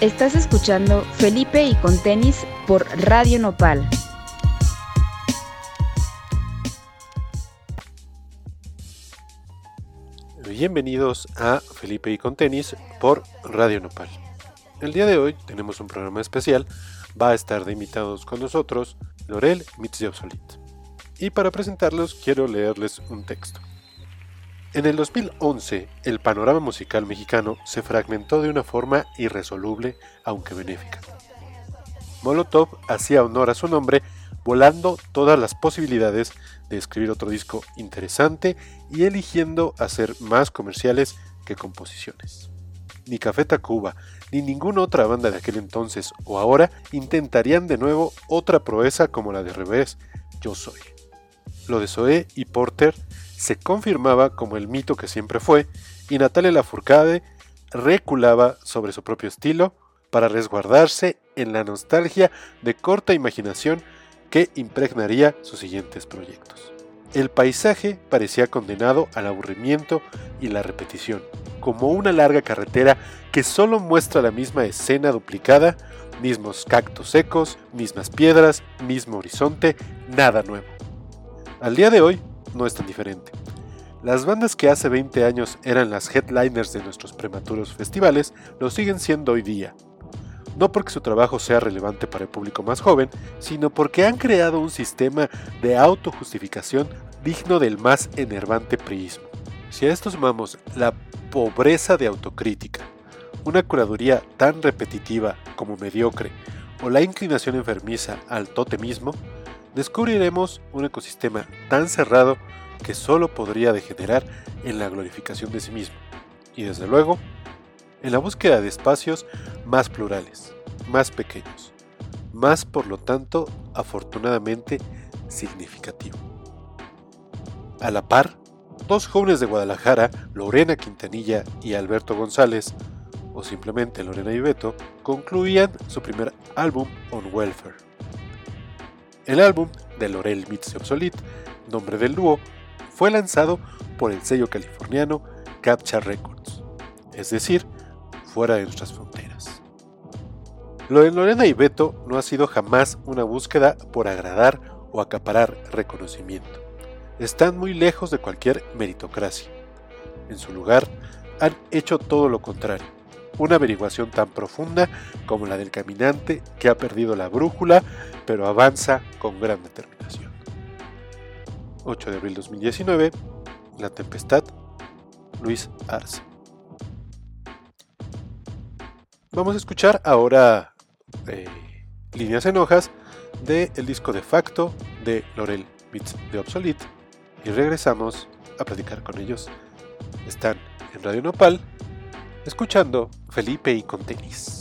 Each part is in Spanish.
Estás escuchando Felipe y con tenis por Radio Nopal. Bienvenidos a Felipe y con tenis por Radio Nopal. El día de hoy tenemos un programa especial. Va a estar de invitados con nosotros Lorel Mitz Y para presentarlos quiero leerles un texto. En el 2011, el panorama musical mexicano se fragmentó de una forma irresoluble, aunque benéfica. Molotov hacía honor a su nombre, volando todas las posibilidades de escribir otro disco interesante y eligiendo hacer más comerciales que composiciones. Ni Café Tacuba, ni ninguna otra banda de aquel entonces o ahora intentarían de nuevo otra proeza como la de revés Yo Soy. Lo de Zoé y Porter se confirmaba como el mito que siempre fue, y Natalia Lafourcade reculaba sobre su propio estilo para resguardarse en la nostalgia de corta imaginación que impregnaría sus siguientes proyectos. El paisaje parecía condenado al aburrimiento y la repetición, como una larga carretera que solo muestra la misma escena duplicada, mismos cactos secos, mismas piedras, mismo horizonte, nada nuevo. Al día de hoy, no es tan diferente. Las bandas que hace 20 años eran las headliners de nuestros prematuros festivales lo siguen siendo hoy día. No porque su trabajo sea relevante para el público más joven, sino porque han creado un sistema de autojustificación digno del más enervante priismo. Si a esto sumamos la pobreza de autocrítica, una curaduría tan repetitiva como mediocre, o la inclinación enfermiza al totemismo, descubriremos un ecosistema tan cerrado que solo podría degenerar en la glorificación de sí mismo, y desde luego, en la búsqueda de espacios más plurales, más pequeños, más por lo tanto, afortunadamente, significativo. A la par, dos jóvenes de Guadalajara, Lorena Quintanilla y Alberto González, o simplemente Lorena y Beto, concluían su primer álbum On Welfare el álbum de Lorel Meets Obsolete, nombre del dúo, fue lanzado por el sello californiano Captcha Records, es decir, fuera de nuestras fronteras. Lo de Lorena y Beto no ha sido jamás una búsqueda por agradar o acaparar reconocimiento. Están muy lejos de cualquier meritocracia. En su lugar, han hecho todo lo contrario una averiguación tan profunda como la del caminante que ha perdido la brújula, pero avanza con gran determinación. 8 de abril 2019, La Tempestad, Luis Arce. Vamos a escuchar ahora eh, líneas en hojas del el disco de facto de Lorel Beats de Obsolete y regresamos a platicar con ellos. Están en Radio Nopal escuchando Felipe y con tenis.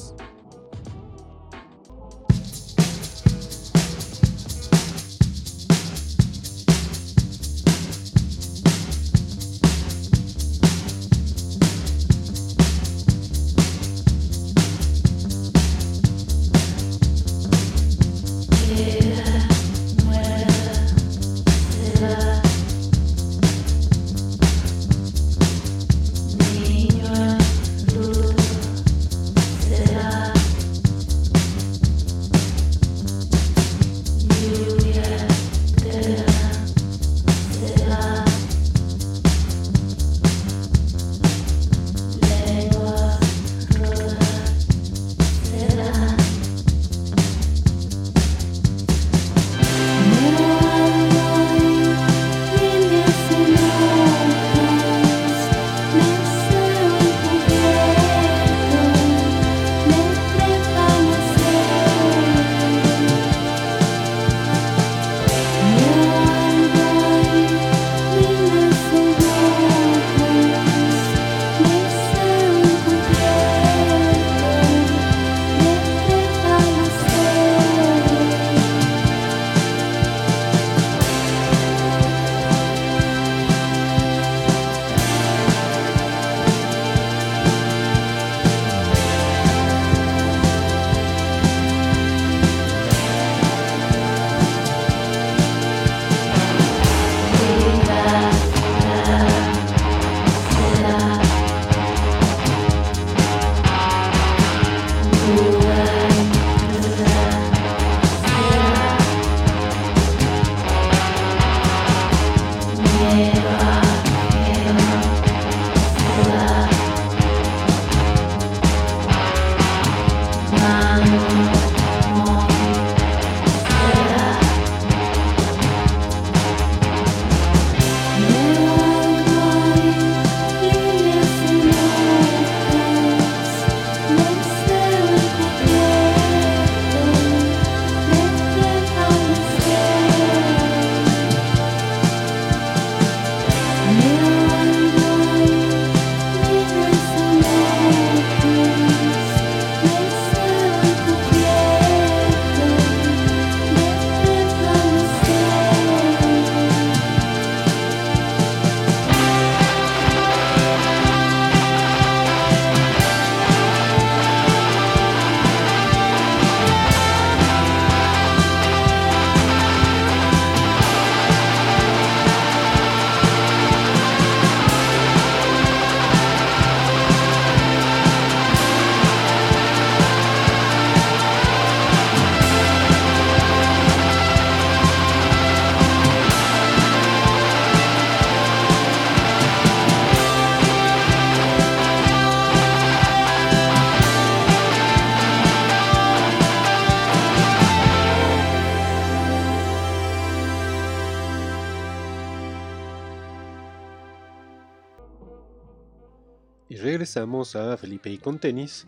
A Felipe y con tenis.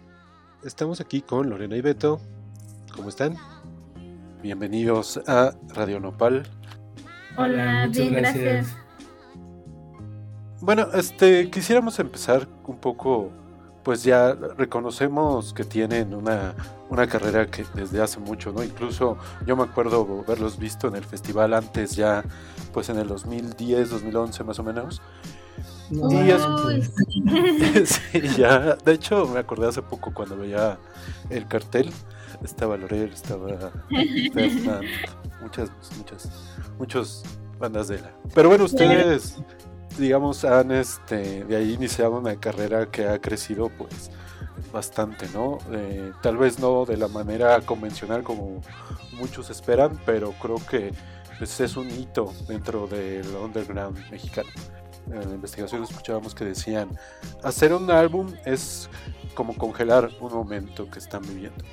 Estamos aquí con Lorena y Beto. ¿Cómo están? Bienvenidos a Radio Nopal. Hola, bien, gracias. Bueno, este, quisiéramos empezar un poco, pues ya reconocemos que tienen una, una carrera que desde hace mucho, ¿no? Incluso yo me acuerdo haberlos visto en el festival antes ya, pues en el 2010, 2011 más o menos. Y sí, ya, de hecho me acordé hace poco cuando veía el cartel, estaba Lorel, estaba Fernand, muchas, muchas, muchas bandas de la. Pero bueno, ustedes, digamos, han este, de ahí iniciado una carrera que ha crecido pues bastante, ¿no? Eh, tal vez no de la manera convencional como muchos esperan, pero creo que pues, es un hito dentro del underground mexicano en la investigación escuchábamos que decían, hacer un álbum es como congelar un momento que están viviendo.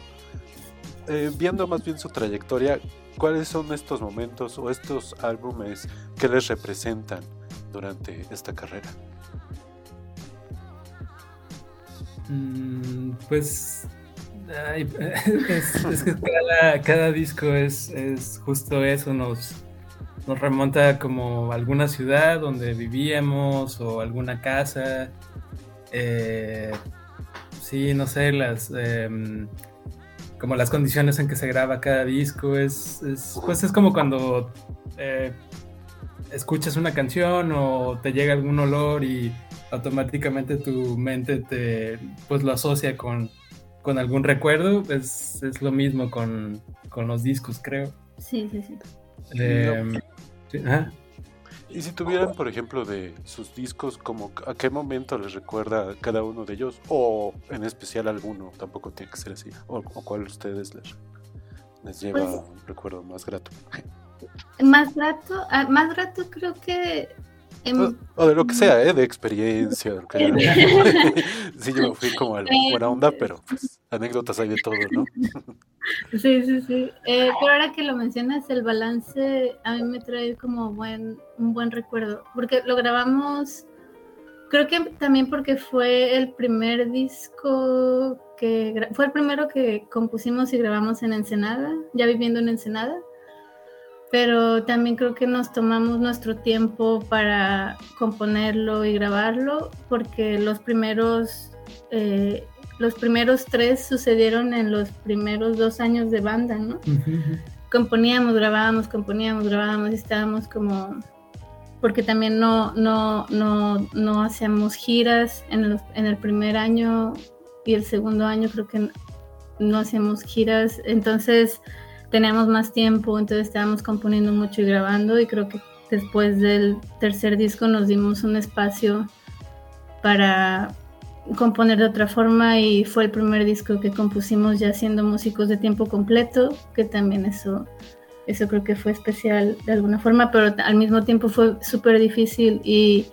Eh, viendo más bien su trayectoria, ¿cuáles son estos momentos o estos álbumes que les representan durante esta carrera? Mm, pues es, que cada, disco es, es, justo eso, nos, nos remonta como alguna ciudad donde vivíamos o alguna casa. Eh, sí, no sé, las em, como las condiciones en que se graba cada disco. Es, pues es como cuando eh, escuchas una canción o te llega algún olor y automáticamente tu mente te pues lo asocia con, con algún recuerdo. Es, es lo mismo con, con, los discos, creo. Sí, sí, sí. Em, y si tuvieran, por ejemplo, de sus discos, como a qué momento les recuerda cada uno de ellos, o en especial alguno, tampoco tiene que ser así, o, cuál ustedes les, les lleva pues un recuerdo más grato. Más grato, ah, más grato creo que o, de lo que sea, ¿eh? de experiencia. De sí, yo fui como a la buena onda, pero pues, anécdotas hay de todo, ¿no? sí, sí, sí. Eh, pero ahora que lo mencionas, el balance a mí me trae como buen, un buen recuerdo, porque lo grabamos, creo que también porque fue el primer disco que, fue el primero que compusimos y grabamos en Ensenada, ya viviendo en Ensenada pero también creo que nos tomamos nuestro tiempo para componerlo y grabarlo, porque los primeros, eh, los primeros tres sucedieron en los primeros dos años de banda, ¿no? Componíamos, grabábamos, componíamos, grabábamos estábamos como, porque también no, no, no, no hacíamos giras en, en el primer año y el segundo año creo que no hacíamos giras, entonces teníamos más tiempo, entonces estábamos componiendo mucho y grabando y creo que después del tercer disco nos dimos un espacio para componer de otra forma y fue el primer disco que compusimos ya siendo músicos de tiempo completo, que también eso, eso creo que fue especial de alguna forma, pero al mismo tiempo fue súper difícil y,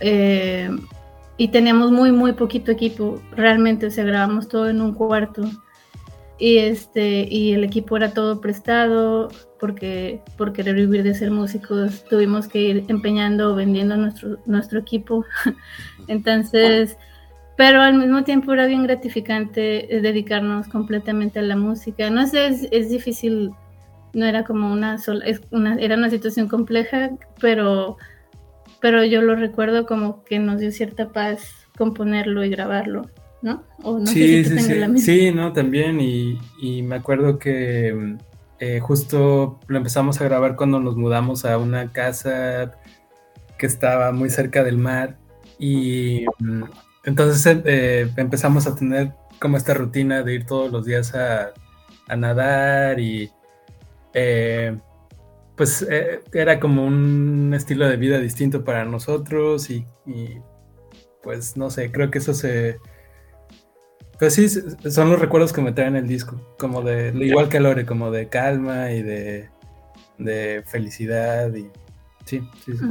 eh, y teníamos muy, muy poquito equipo, realmente, o sea, grabamos todo en un cuarto y este y el equipo era todo prestado porque por querer vivir de ser músicos. Tuvimos que ir empeñando vendiendo nuestro nuestro equipo. Entonces pero al mismo tiempo era bien gratificante eh, dedicarnos completamente a la música. No sé es, es difícil no era como una sola es una, era una situación compleja pero pero yo lo recuerdo como que nos dio cierta paz componerlo y grabarlo ¿no? sí, sí, sí. sí, no, también. Y, me acuerdo que eh, justo lo empezamos a grabar cuando nos mudamos a una casa que estaba muy cerca del mar. Y mm, entonces eh, empezamos a tener como esta rutina de ir todos los días a, nadar y eh, pues era como un estilo de vida distinto para nosotros y pues no sé, creo que eso se, pues sí, son los recuerdos que me traen el disco, como de, igual que Lore, como de calma y de, felicidad y sí, sí, sí.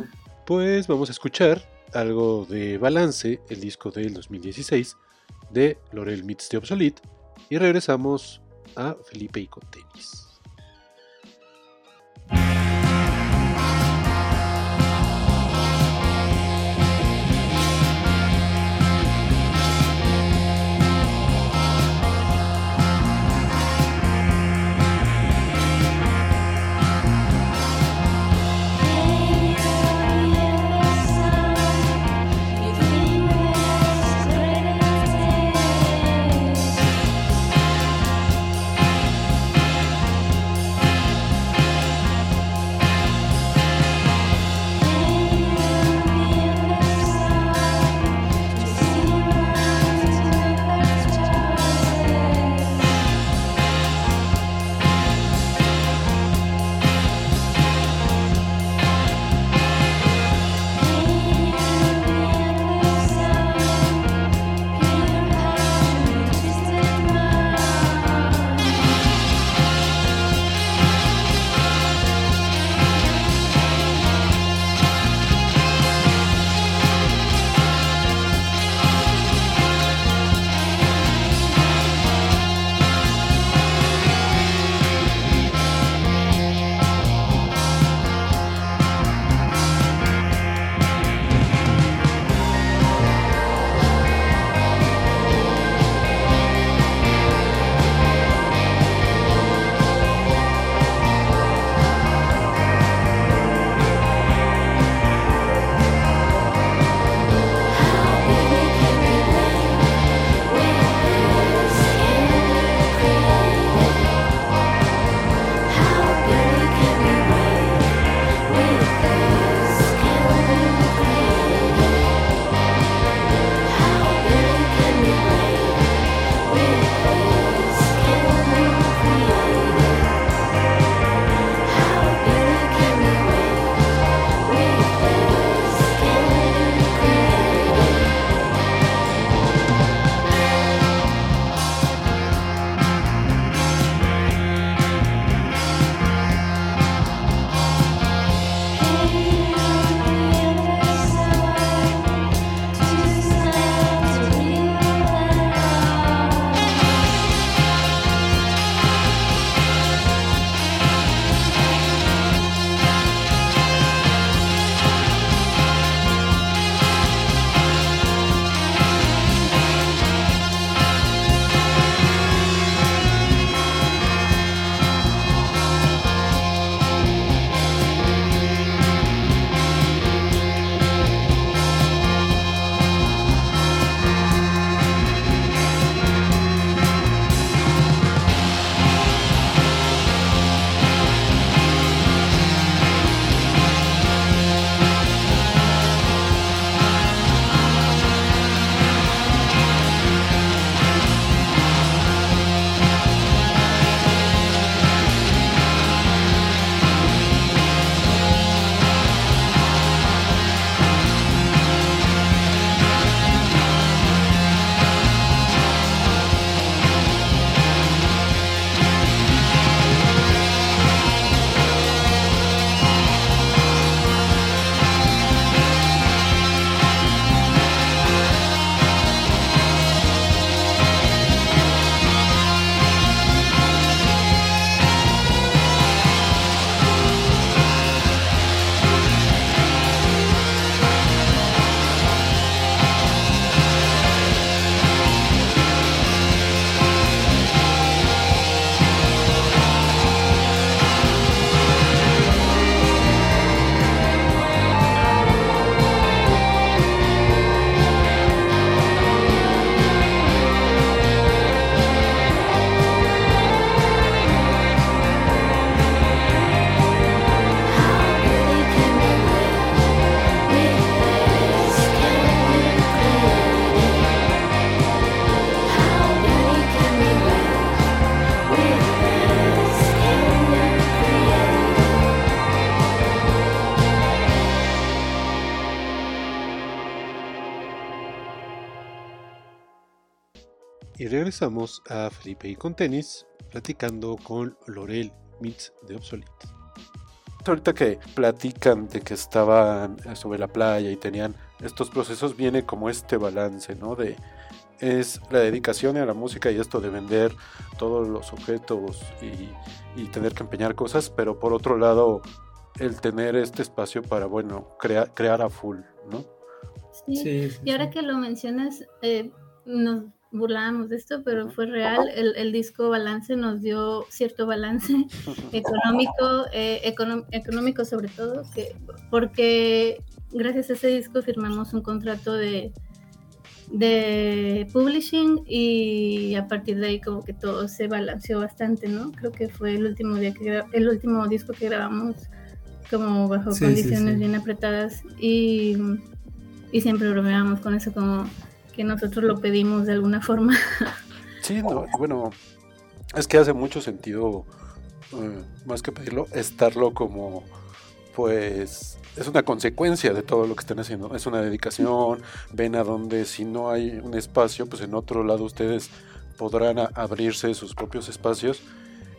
Pues vamos a escuchar algo de Balance, el disco del 2016 de Lorel Meets de Obsolete y regresamos a Felipe y con tenis. Regresamos a Felipe y con tenis, platicando con Lorel Mitz de Obsolete. Ahorita que platican de que estaban sobre la playa y tenían estos procesos, viene como este balance, ¿no? De es la dedicación a la música y esto de vender todos los objetos y, tener que empeñar cosas, pero por otro lado el tener este espacio para, bueno, crear a full, ¿no? Sí, y ahora que lo mencionas, eh, nos burlábamos de esto, pero fue real. El, disco Balance nos dio cierto balance económico, eh, económico sobre todo, que, porque gracias a ese disco firmamos un contrato de, de publishing y a partir de ahí como que todo se balanceó bastante, ¿no? Creo que fue el último día que el último disco que grabamos como bajo condiciones bien apretadas y, y siempre bromeábamos con eso como que nosotros lo pedimos de alguna forma. Sí, no, bueno, es que hace mucho sentido, eh, más que pedirlo, estarlo como, pues, es una consecuencia de todo lo que están haciendo. Es una dedicación, ven a donde si no hay un espacio, pues en otro lado ustedes podrán abrirse sus propios espacios.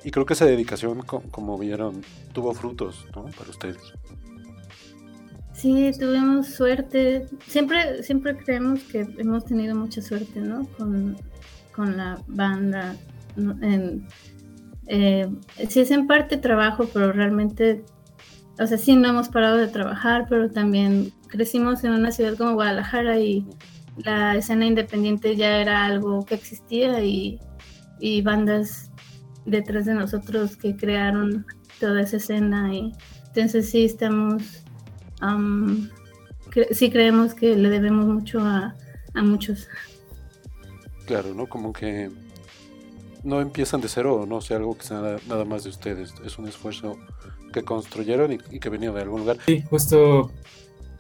Y creo que esa dedicación, como vieron, tuvo frutos ¿no? para ustedes. Sí, tuvimos suerte. Siempre, siempre creemos que hemos tenido mucha suerte, ¿no? Con, la banda. En, eh, sí es en parte trabajo, pero realmente, o sea, sí no hemos parado de trabajar, pero también crecimos en una ciudad como Guadalajara y la escena independiente ya era algo que existía y, y bandas detrás de nosotros que crearon toda esa escena y entonces sí estamos sí creemos que le debemos mucho a, muchos. Claro, ¿no? Como que no empiezan de cero, no sea algo que sea nada, más de ustedes. Es un esfuerzo que construyeron y, que venía de algún lugar. Sí, justo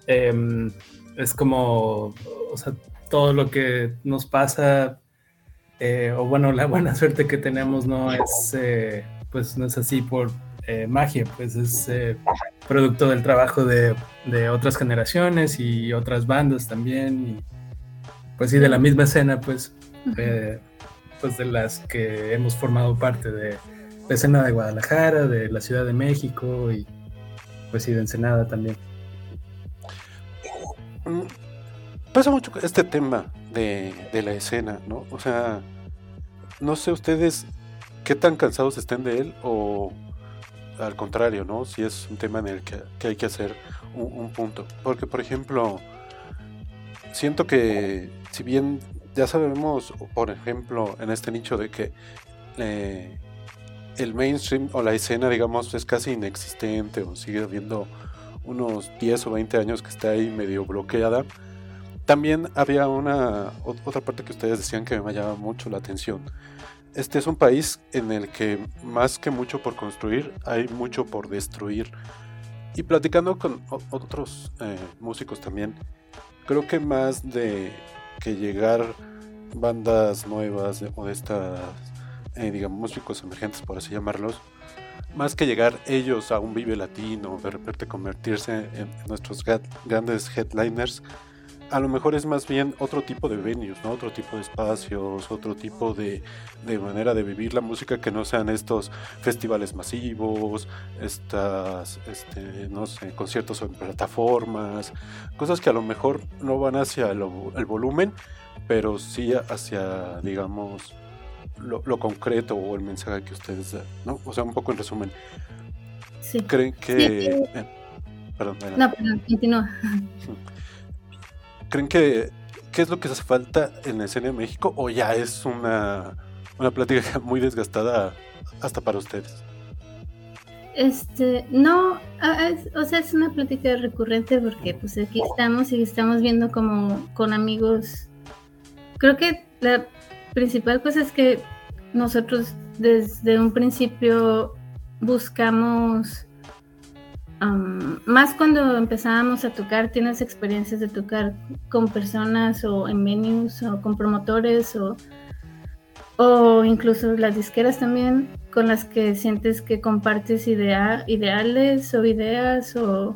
em, es como, o sea, todo lo que nos pasa, eh, o bueno, la buena suerte que tenemos no es, eh, pues no es así por eh, magia, pues es eh, producto del trabajo de, otras generaciones y otras bandas también, y pues sí, de la misma escena, pues, eh, pues de las que hemos formado parte de la escena de Guadalajara, de la Ciudad de México y pues sí, de Ensenada también. Mm, pasa mucho este tema de, de la escena, ¿no? O sea, no sé ustedes qué tan cansados estén de él o al contrario, ¿no? Si es un tema en el que, hay que hacer un, punto. Porque, por ejemplo, siento que si bien ya sabemos, por ejemplo, en este nicho de que eh, el mainstream o la escena, digamos, es casi inexistente o sigue habiendo unos 10 o 20 años que está ahí medio bloqueada, también había una otra parte que ustedes decían que me llamaba mucho la atención este es un país en el que más que mucho por construir, hay mucho por destruir. Y platicando con otros eh, músicos también, creo que más de que llegar bandas nuevas o de estas, eh, digamos, músicos emergentes, por así llamarlos, más que llegar ellos a un Vive Latino, de repente convertirse en nuestros grandes headliners, a lo mejor es más bien otro tipo de venues, ¿no? Otro tipo de espacios, otro tipo de, manera de vivir la música que no sean estos festivales masivos, estas, este, no sé, conciertos en plataformas, cosas que a lo mejor no van hacia el volumen, pero sí hacia, digamos, lo, concreto o el mensaje que ustedes dan, ¿no? O sea, un poco en resumen. Sí. ¿Creen que... Eh, perdón, no, perdón, continúa. ¿Creen que qué es lo que hace falta en la escena de México o ya es una, una plática muy desgastada hasta para ustedes? Este, no, o sea, es una plática recurrente porque pues aquí estamos y estamos viendo como con amigos. Creo que la principal cosa es que nosotros desde un principio buscamos más cuando empezábamos a tocar, tienes experiencias de tocar con personas o en menus o con promotores o, o incluso las disqueras también con las que sientes que compartes idea, ideales o ideas o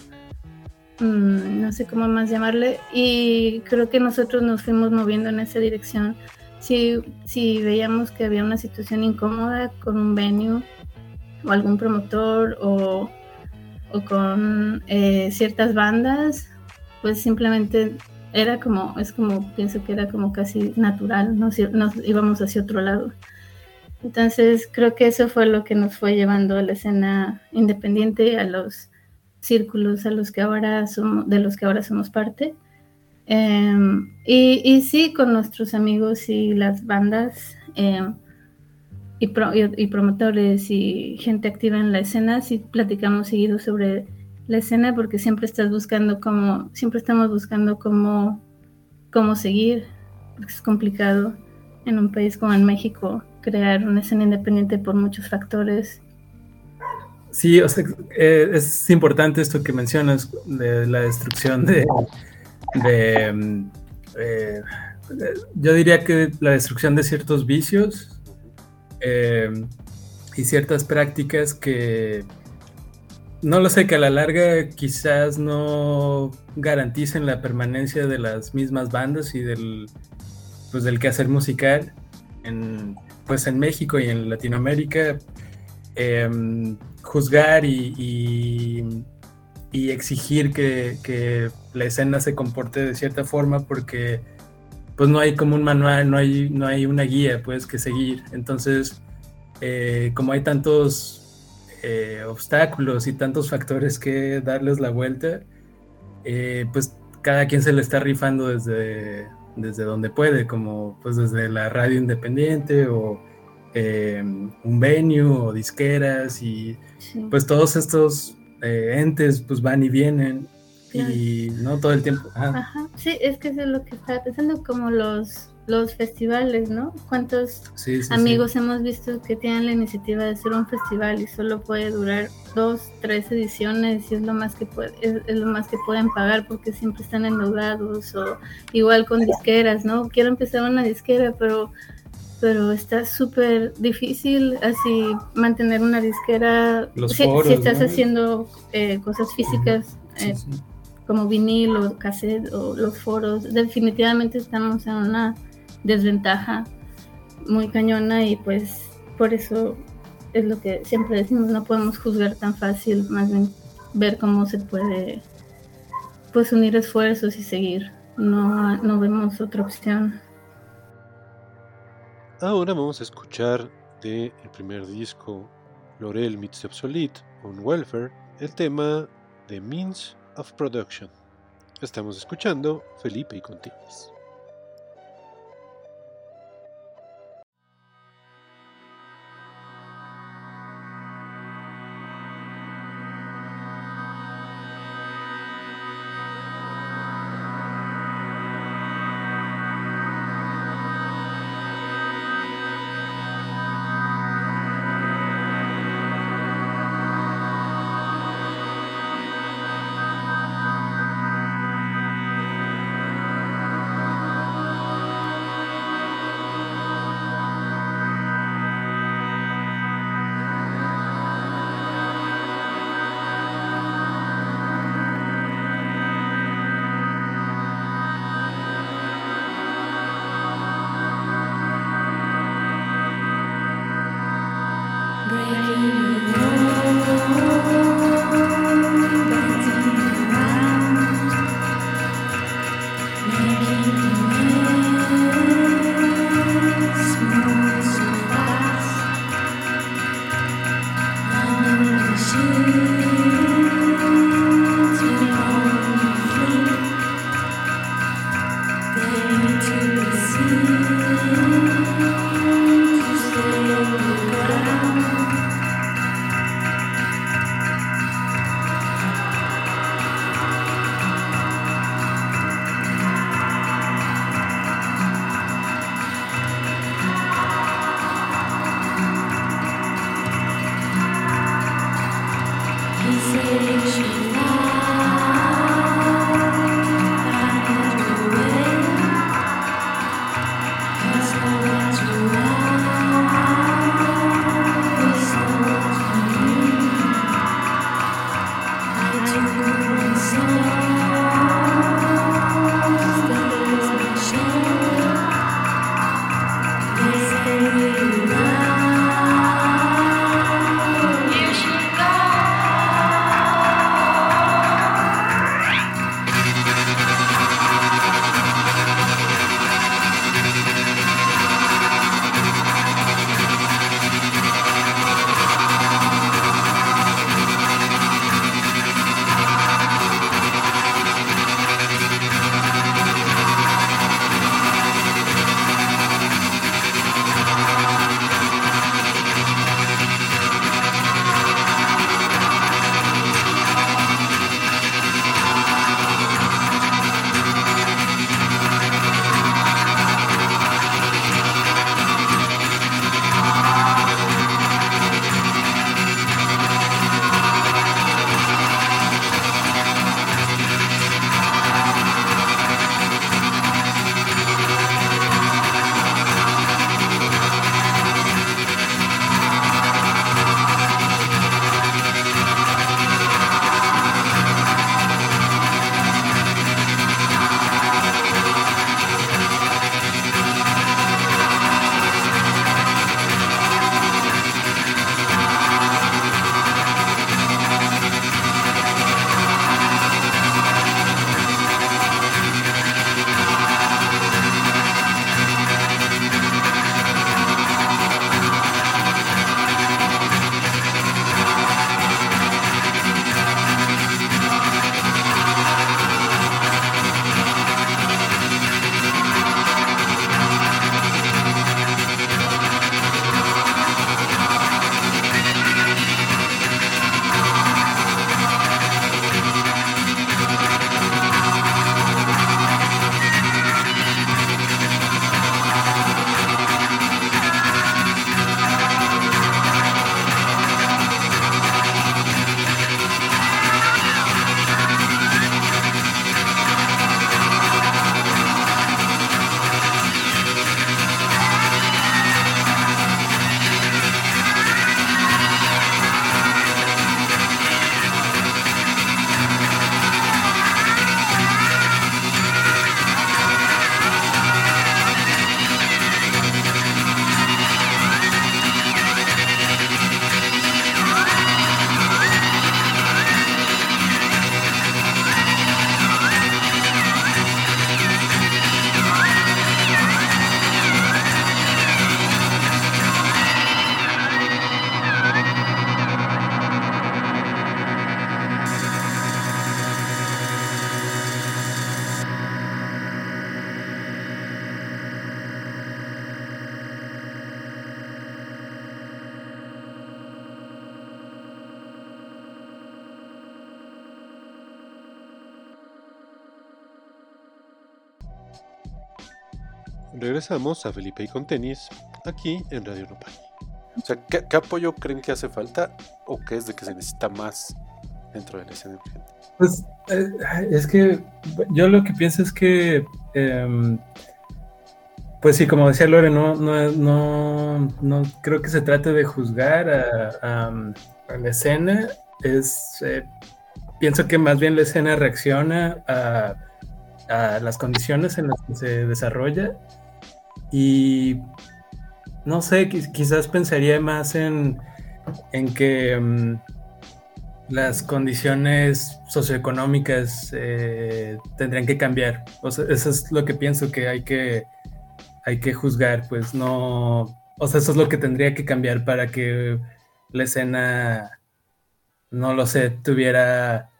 mm, no sé cómo más llamarle. Y creo que nosotros nos fuimos moviendo en esa dirección. Si, si veíamos que había una situación incómoda con un venue o algún promotor o, con eh, ciertas bandas, pues simplemente era como, es como, pienso que era como casi natural, nos, nos íbamos hacia otro lado. Entonces creo que eso fue lo que nos fue llevando a la escena independiente, a los círculos a los que ahora somos, de los que ahora somos parte. Em, y, y, sí, con nuestros amigos y las bandas em, y, y, promotores y gente activa en la escena, sí platicamos seguido sobre la escena porque siempre estás buscando cómo, siempre estamos buscando cómo, cómo seguir, porque es complicado en un país como en México crear una escena independiente por muchos factores. Sí, o sea, eh, es importante esto que mencionas de la destrucción de, de eh, yo diría que la destrucción de ciertos vicios eh, y ciertas prácticas que no lo sé, que a la larga quizás no garanticen la permanencia de las mismas bandas y del, pues, del quehacer musical en, pues en México y en Latinoamérica, em, juzgar y, y, exigir que, la escena se comporte de cierta forma porque pues no hay como un manual, no hay, no hay una guía pues que seguir. Entonces, eh, como hay tantos eh, obstáculos y tantos factores que darles la vuelta, eh, pues cada quien se le está rifando desde, desde donde puede, como pues desde la radio independiente o em, un venue o disqueras y pues todos estos entes pues van y vienen y no todo el tiempo. Ajá. Sí, es que eso es lo que estaba pensando, como los los festivales, ¿no? ¿Cuántos amigos hemos visto que tienen la iniciativa de hacer un festival y solo puede durar dos, tres ediciones y es lo más que puede, es, lo más que pueden pagar porque siempre están endeudados o igual con disqueras, ¿no? Quiero empezar una disquera, pero pero está súper difícil así mantener una disquera si, estás haciendo eh, cosas físicas eh, como vinil o cassette o los foros definitivamente estamos en una desventaja muy cañona y pues por eso es lo que siempre decimos, no podemos juzgar tan fácil, más bien ver cómo se puede pues unir esfuerzos y seguir. No, no vemos otra opción. Ahora vamos a escuchar de primer disco Lorel Obsolete on Welfare el tema The Means of Production. Estamos escuchando Felipe y Continis. Regresamos a Felipe y con tenis, aquí en Radio Nopal. O sea, ¿qué, apoyo creen que hace falta o qué es de que se necesita más dentro de la escena emergente? Pues eh, es que yo lo que pienso es que, em, pues sí, como decía Lore, no, no, no, creo que se trate de juzgar a, la escena. Es, eh, pienso que más bien la escena reacciona a, a las condiciones en las que se desarrolla y no sé, quizás pensaría más en, que mm, las condiciones socioeconómicas eh, tendrían que cambiar. O sea, eso es lo que pienso que hay que, hay que juzgar, pues no, o sea, eso es lo que tendría que cambiar para que la escena, no lo sé, tuviera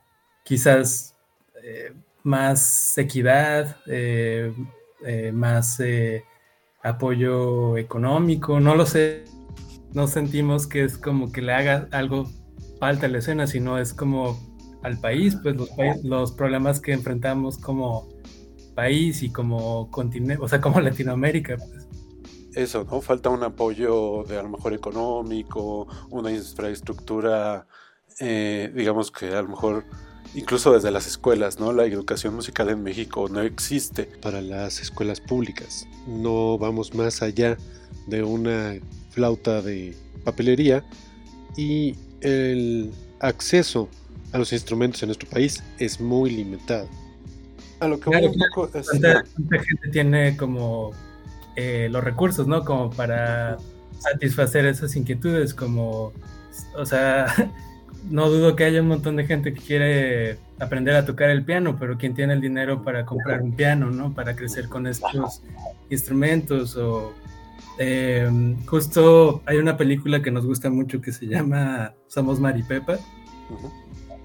quizás eh, más equidad, eh, más apoyo económico, no lo sé, no sentimos que es como que le haga algo falta a la escena, sino es como al país, pues los, los problemas que enfrentamos como país y como continente, o sea, como Latinoamérica, pues. Eso, ¿no? Falta un apoyo de a lo mejor económico, una infraestructura, eh, digamos que a lo mejor incluso desde las escuelas, ¿no? La educación musical en México no existe para las escuelas públicas. No vamos más allá de una flauta de papelería y el acceso a los instrumentos en nuestro país es muy limitado. A lo que voy un poco es... ¿Cuánta, gente tiene como eh, los recursos, ¿no? Como para satisfacer esas inquietudes, como, o sea, no dudo que haya un montón de gente que quiere aprender a tocar el piano, pero ¿quién tiene el dinero para comprar un piano, ¿no? Para crecer con estos instrumentos o... Eh, justo hay una película que nos gusta mucho que se llama Somos Maripepa.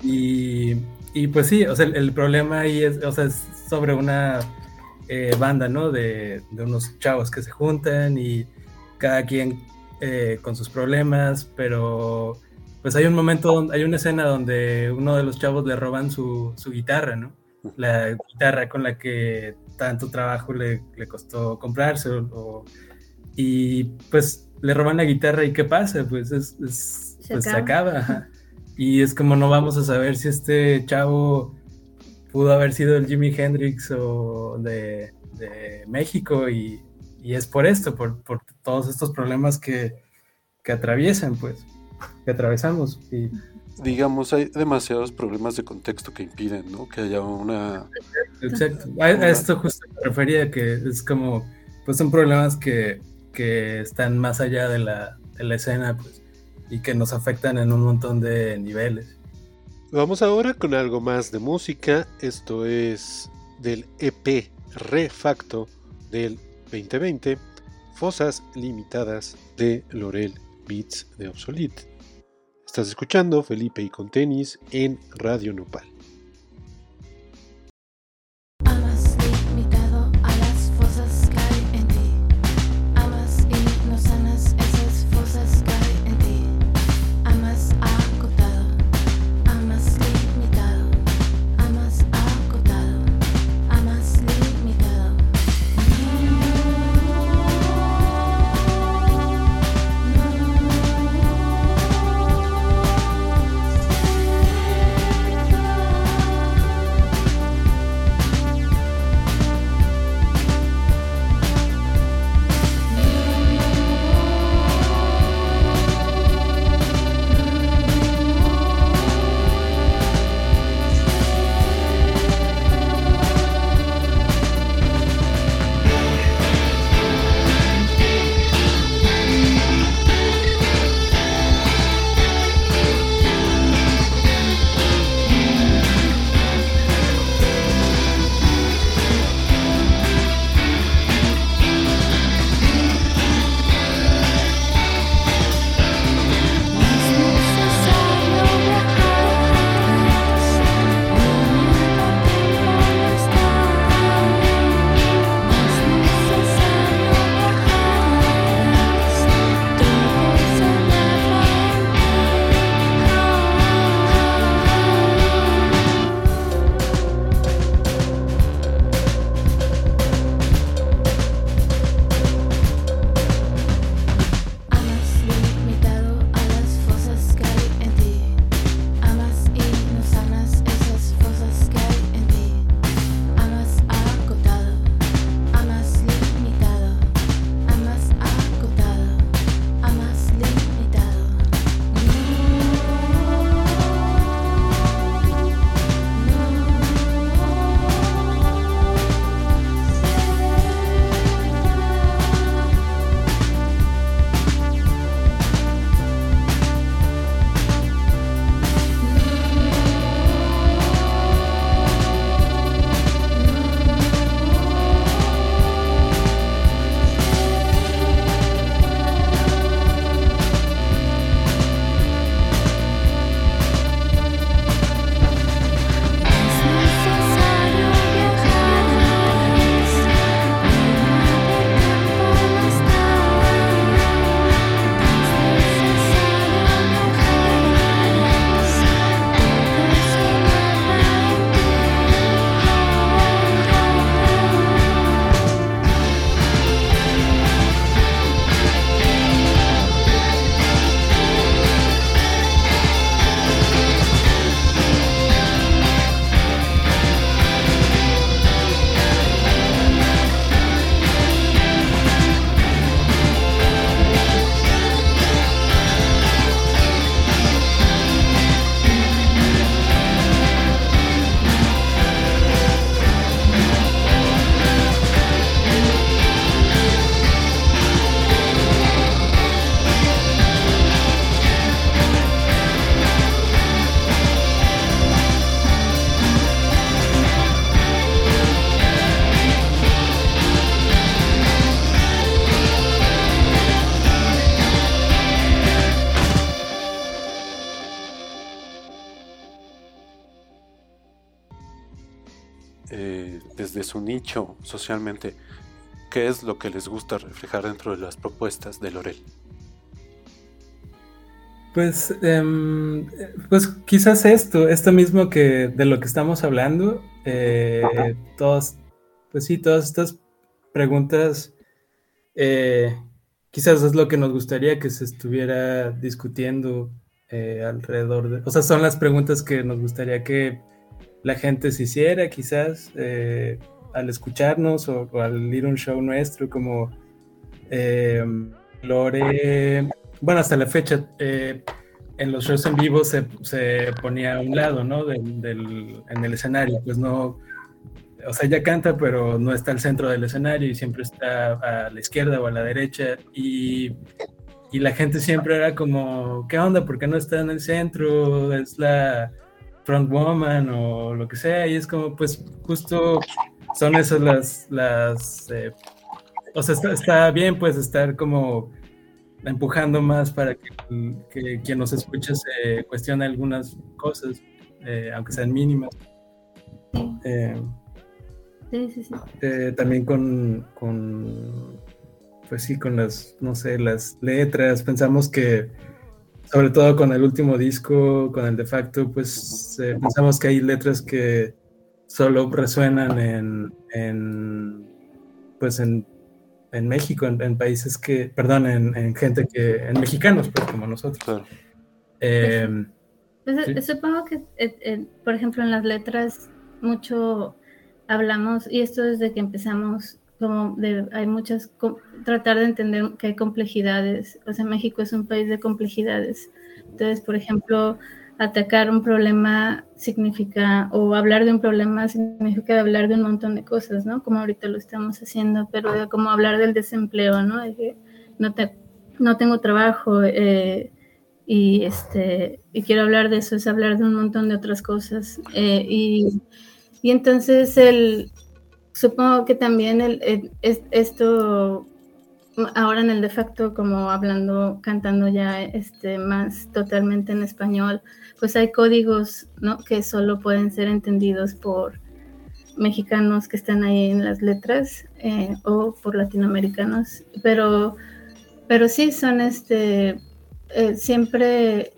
y, y, pues sí, o sea, el, problema ahí es, o sea, es sobre una eh, banda, ¿no? De, de, unos chavos que se juntan y cada quien eh, con sus problemas, pero pues hay un momento, hay una escena donde uno de los chavos le roban su, su guitarra, ¿no? La guitarra con la que tanto trabajo le, le costó comprarse y pues le roban la guitarra y ¿qué pasa? Pues, es, se, pues acaba. Y es como no vamos a saber si este chavo pudo haber sido el Jimi Hendrix o de, de México y, y, es por esto, por, por todos estos problemas que, que atraviesan, pues que atravesamos. Y... Digamos, hay demasiados problemas de contexto que impiden, ¿no? Que haya una... Exacto. A, esto justo me refería, que es como, pues son problemas que, que están más allá de la, de la escena, pues, y que nos afectan en un montón de niveles. Vamos ahora con algo más de música. Esto es del EP Refacto del 2020, Fosas Limitadas de Lorel Beats de Obsolete. Estás escuchando Felipe y con tenis en Radio Nopal. Socialmente, qué es lo que les gusta reflejar dentro de las propuestas de Lorel. Pues, em, pues quizás esto, esto mismo que de lo que estamos hablando, eh, todos, pues sí, todas estas preguntas, eh, quizás es lo que nos gustaría que se estuviera discutiendo eh, alrededor de, o sea, son las preguntas que nos gustaría que la gente se hiciera, quizás al escucharnos o, al ir a un show nuestro, como Lore bueno, hasta la fecha, eh, en los shows en vivo se, se, ponía a un lado, ¿no? Del, del, en el escenario, pues no, o sea, ella canta, pero no está al centro del escenario y siempre está a la izquierda o a la derecha y, y la gente siempre era como, ¿qué onda? ¿Por qué no está en el centro? Es la front woman o lo que sea y es como, pues justo son esas las, las eh, o sea, está, está bien pues estar como empujando más para que, quien nos escuche se cuestione algunas cosas, eh, aunque sean mínimas. Eh, sí, sí, sí. Eh, también con, con, pues sí, con las, no sé, las letras, pensamos que, sobre todo con el último disco, con el de facto, pues pensamos que hay letras que solo resuenan en, en pues en en México, en, países que, perdón, en, gente que, en mexicanos, pues como nosotros. Em, pues, supongo que, eh, eh, por ejemplo, en las letras mucho hablamos, y esto desde que empezamos, como de, hay muchas, tratar de entender que hay complejidades, o sea, México es un país de complejidades. Entonces, por ejemplo, atacar un problema significa, o hablar de un problema significa hablar de un montón de cosas, ¿no? Como ahorita lo estamos haciendo, pero como hablar del desempleo, ¿no? De que no, te, no tengo trabajo eh, y, este, y quiero hablar de eso, es hablar de un montón de otras cosas. Eh, y, y, entonces el, supongo que también el, esto ahora en el de facto, como hablando, cantando ya este, más totalmente en español, pues hay códigos ¿no? que solo pueden ser entendidos por mexicanos que están ahí en las letras eh, o por latinoamericanos, pero, pero sí son este, eh, siempre,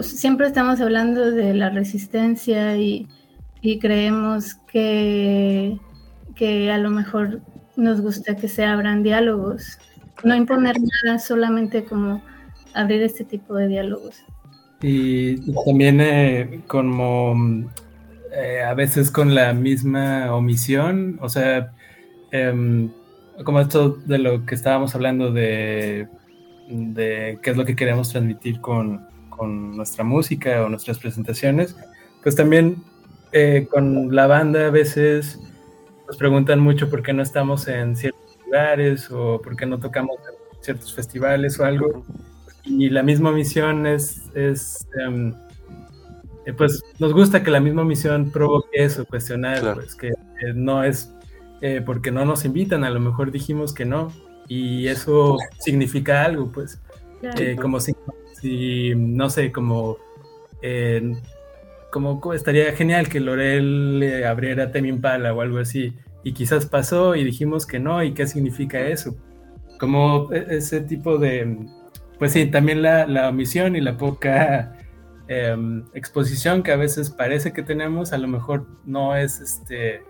siempre estamos hablando de la resistencia y, y creemos que, que a lo mejor nos gusta que se abran diálogos, no imponer nada, solamente como abrir este tipo de diálogos. Y también eh, como eh, a veces con la misma omisión, o sea, em, como esto de lo que estábamos hablando de, de qué es lo que queremos transmitir con, con nuestra música o nuestras presentaciones, pues también eh, con la banda a veces nos preguntan mucho por qué no estamos en ciertos lugares o por qué no tocamos en ciertos festivales o algo. Y la misma misión es, es eh, pues nos gusta que la misma misión provoque eso, cuestionar, pues que no es eh, porque no nos invitan, a lo mejor dijimos que no, y eso significa algo, pues, eh, como si, si, no sé, como como estaría genial que Lorel le abriera Temi Impala o algo así, y quizás pasó y dijimos que no, y qué significa eso. Como e, ese tipo de, pues sí, también la, omisión y la poca em, exposición que a veces parece que tenemos, a lo mejor no es este,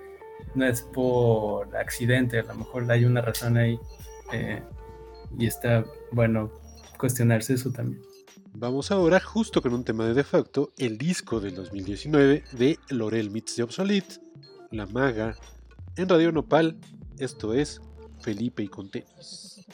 no es por accidente, a lo mejor hay una razón ahí, eh, y está bueno cuestionarse eso también. Vamos ahora justo con un tema de de facto, el disco del 2019 de Lorel Meets the Obsolete, La Maga, en Radio Nopal, esto es Felipe y con tenis.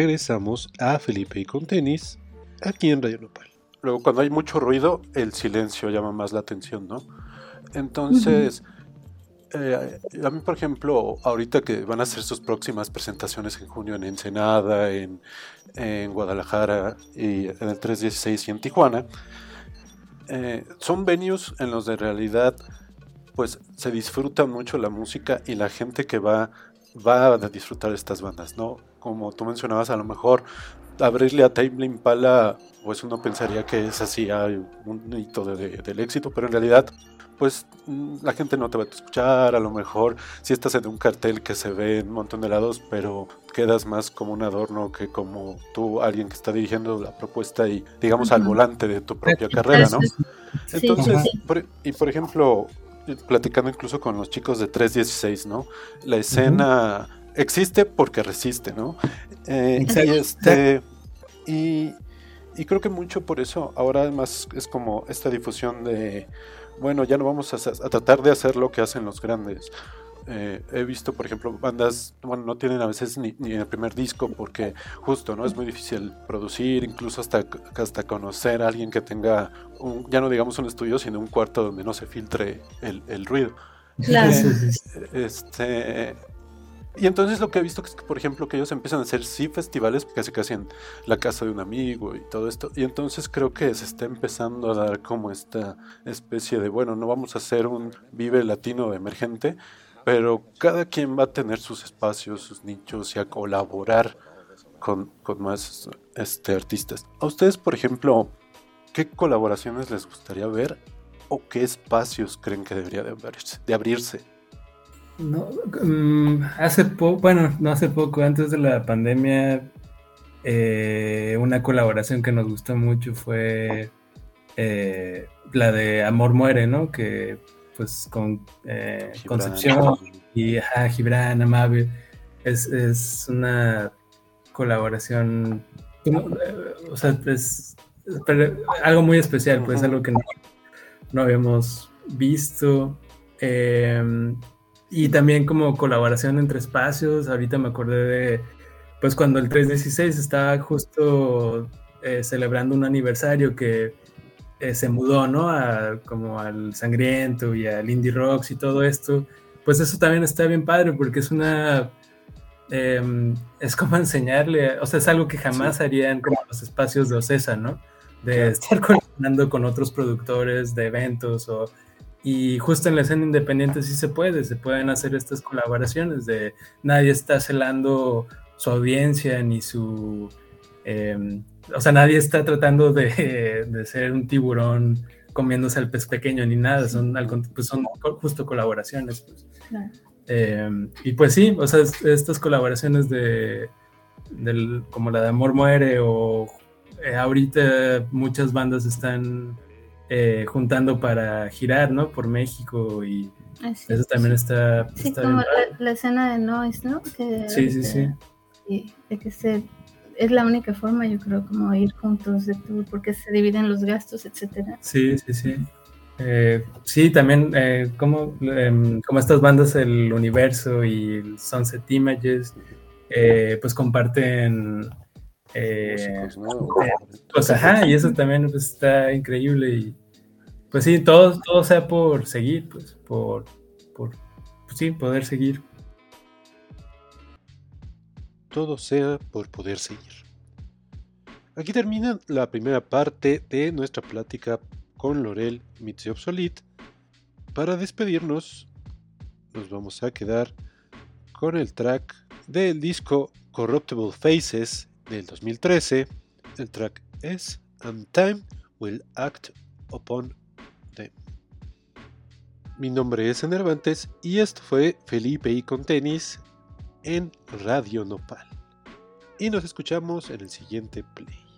Regresamos a Felipe y con tenis aquí en Radio Nopal. Luego cuando hay mucho ruido, el silencio llama más la atención, ¿no? Entonces, eh, a mí por ejemplo, ahorita que van a hacer sus próximas presentaciones en junio en Ensenada, en, en Guadalajara y en el 316 y en Tijuana, eh, son venues en los de realidad pues se disfruta mucho la música y la gente que va va a disfrutar estas bandas, ¿no? Como tú mencionabas, a lo mejor abrirle a Tame Impala, pues uno pensaría que es así, hay un hito del éxito, pero en realidad, pues mm, la gente no te va a escuchar, a lo mejor si estás en un cartel que se ve en un montón de lados, pero quedas más como un adorno que como tú, alguien que está dirigiendo la propuesta y digamos al volante de tu propia carrera, ¿no? Entonces, y por ejemplo, platicando incluso con los chicos de 316, ¿no? La escena existe porque resiste, ¿no? Eh, y, este, y, creo que mucho por eso ahora además es como esta difusión de, bueno, ya no vamos a tratar de hacer lo que hacen los grandes, eh, he visto, por ejemplo, bandas, bueno, no tienen a veces ni, ni, el primer disco porque justo, ¿no? Es muy difícil producir, incluso hasta, hasta conocer a alguien que tenga, un, ya no digamos un estudio, sino un cuarto donde no se filtre el, el ruido. Claro. este, y entonces lo que he visto es que, por ejemplo, que ellos empiezan a hacer sí festivales, casi casi en la casa de un amigo y todo esto. Y entonces creo que se está empezando a dar como esta especie de, bueno, no vamos a hacer un vive latino emergente, pero cada quien va a tener sus espacios, sus nichos y a colaborar con, más este, artistas. A ustedes, por ejemplo, ¿qué colaboraciones les gustaría ver o qué espacios creen que debería de? De abrirse? No, mm, hace poco, bueno, no hace poco, antes de la pandemia, eh, una colaboración que nos gustó mucho fue eh, la de Amor Muere, ¿no? Que pues con eh, Concepción y Gibran, Amable. Es, es, una colaboración, o sea, es algo muy especial, pues algo que no, habíamos visto. Em, y también como colaboración entre espacios, ahorita me acordé de, pues cuando el 316 estaba justo eh, celebrando un aniversario que eh, se mudó, ¿no? A, como al sangriento y al indie rocks y todo esto, pues eso también está bien padre porque es una... Em, es como enseñarle, o sea, es algo que jamás harían como los espacios de Ocesa, ¿no? De estar colaborando con otros productores de eventos o... Y justo en la escena independiente sí se puede, se pueden hacer estas colaboraciones de nadie está celando su audiencia ni su eh, o sea, nadie está tratando de, ser un tiburón comiéndose al pez pequeño ni nada, son, pues son justo colaboraciones. Pues. Em, y pues sí, o sea, estas colaboraciones de, como la de Amor Muere o eh, ahorita muchas bandas están eh, juntando para girar, ¿no? Por México y eso también está... Sí, como la, escena de Noise, ¿no? sí, sí, sí. De que se es la única forma, yo creo, como ir juntos de tour, porque se dividen los gastos, etcétera. Sí, sí, sí. Eh, sí, también eh, como, em, como estas bandas, el universo y el Sunset Images, eh, pues comparten... pues ajá, y eso también pues, está increíble y pues sí, todo, todo sea por seguir, pues por, por pues, sí, poder seguir todo sea por poder seguir. Aquí termina la primera parte de nuestra plática con Lorel Mitzi Obsolete. Para despedirnos, nos vamos a quedar con el track del disco Corruptible Faces del 2013. El track es And Time Will Act Upon Mi nombre es Enervantes y esto fue Felipe y con tenis en Radio Nopal. Y nos escuchamos en el siguiente play.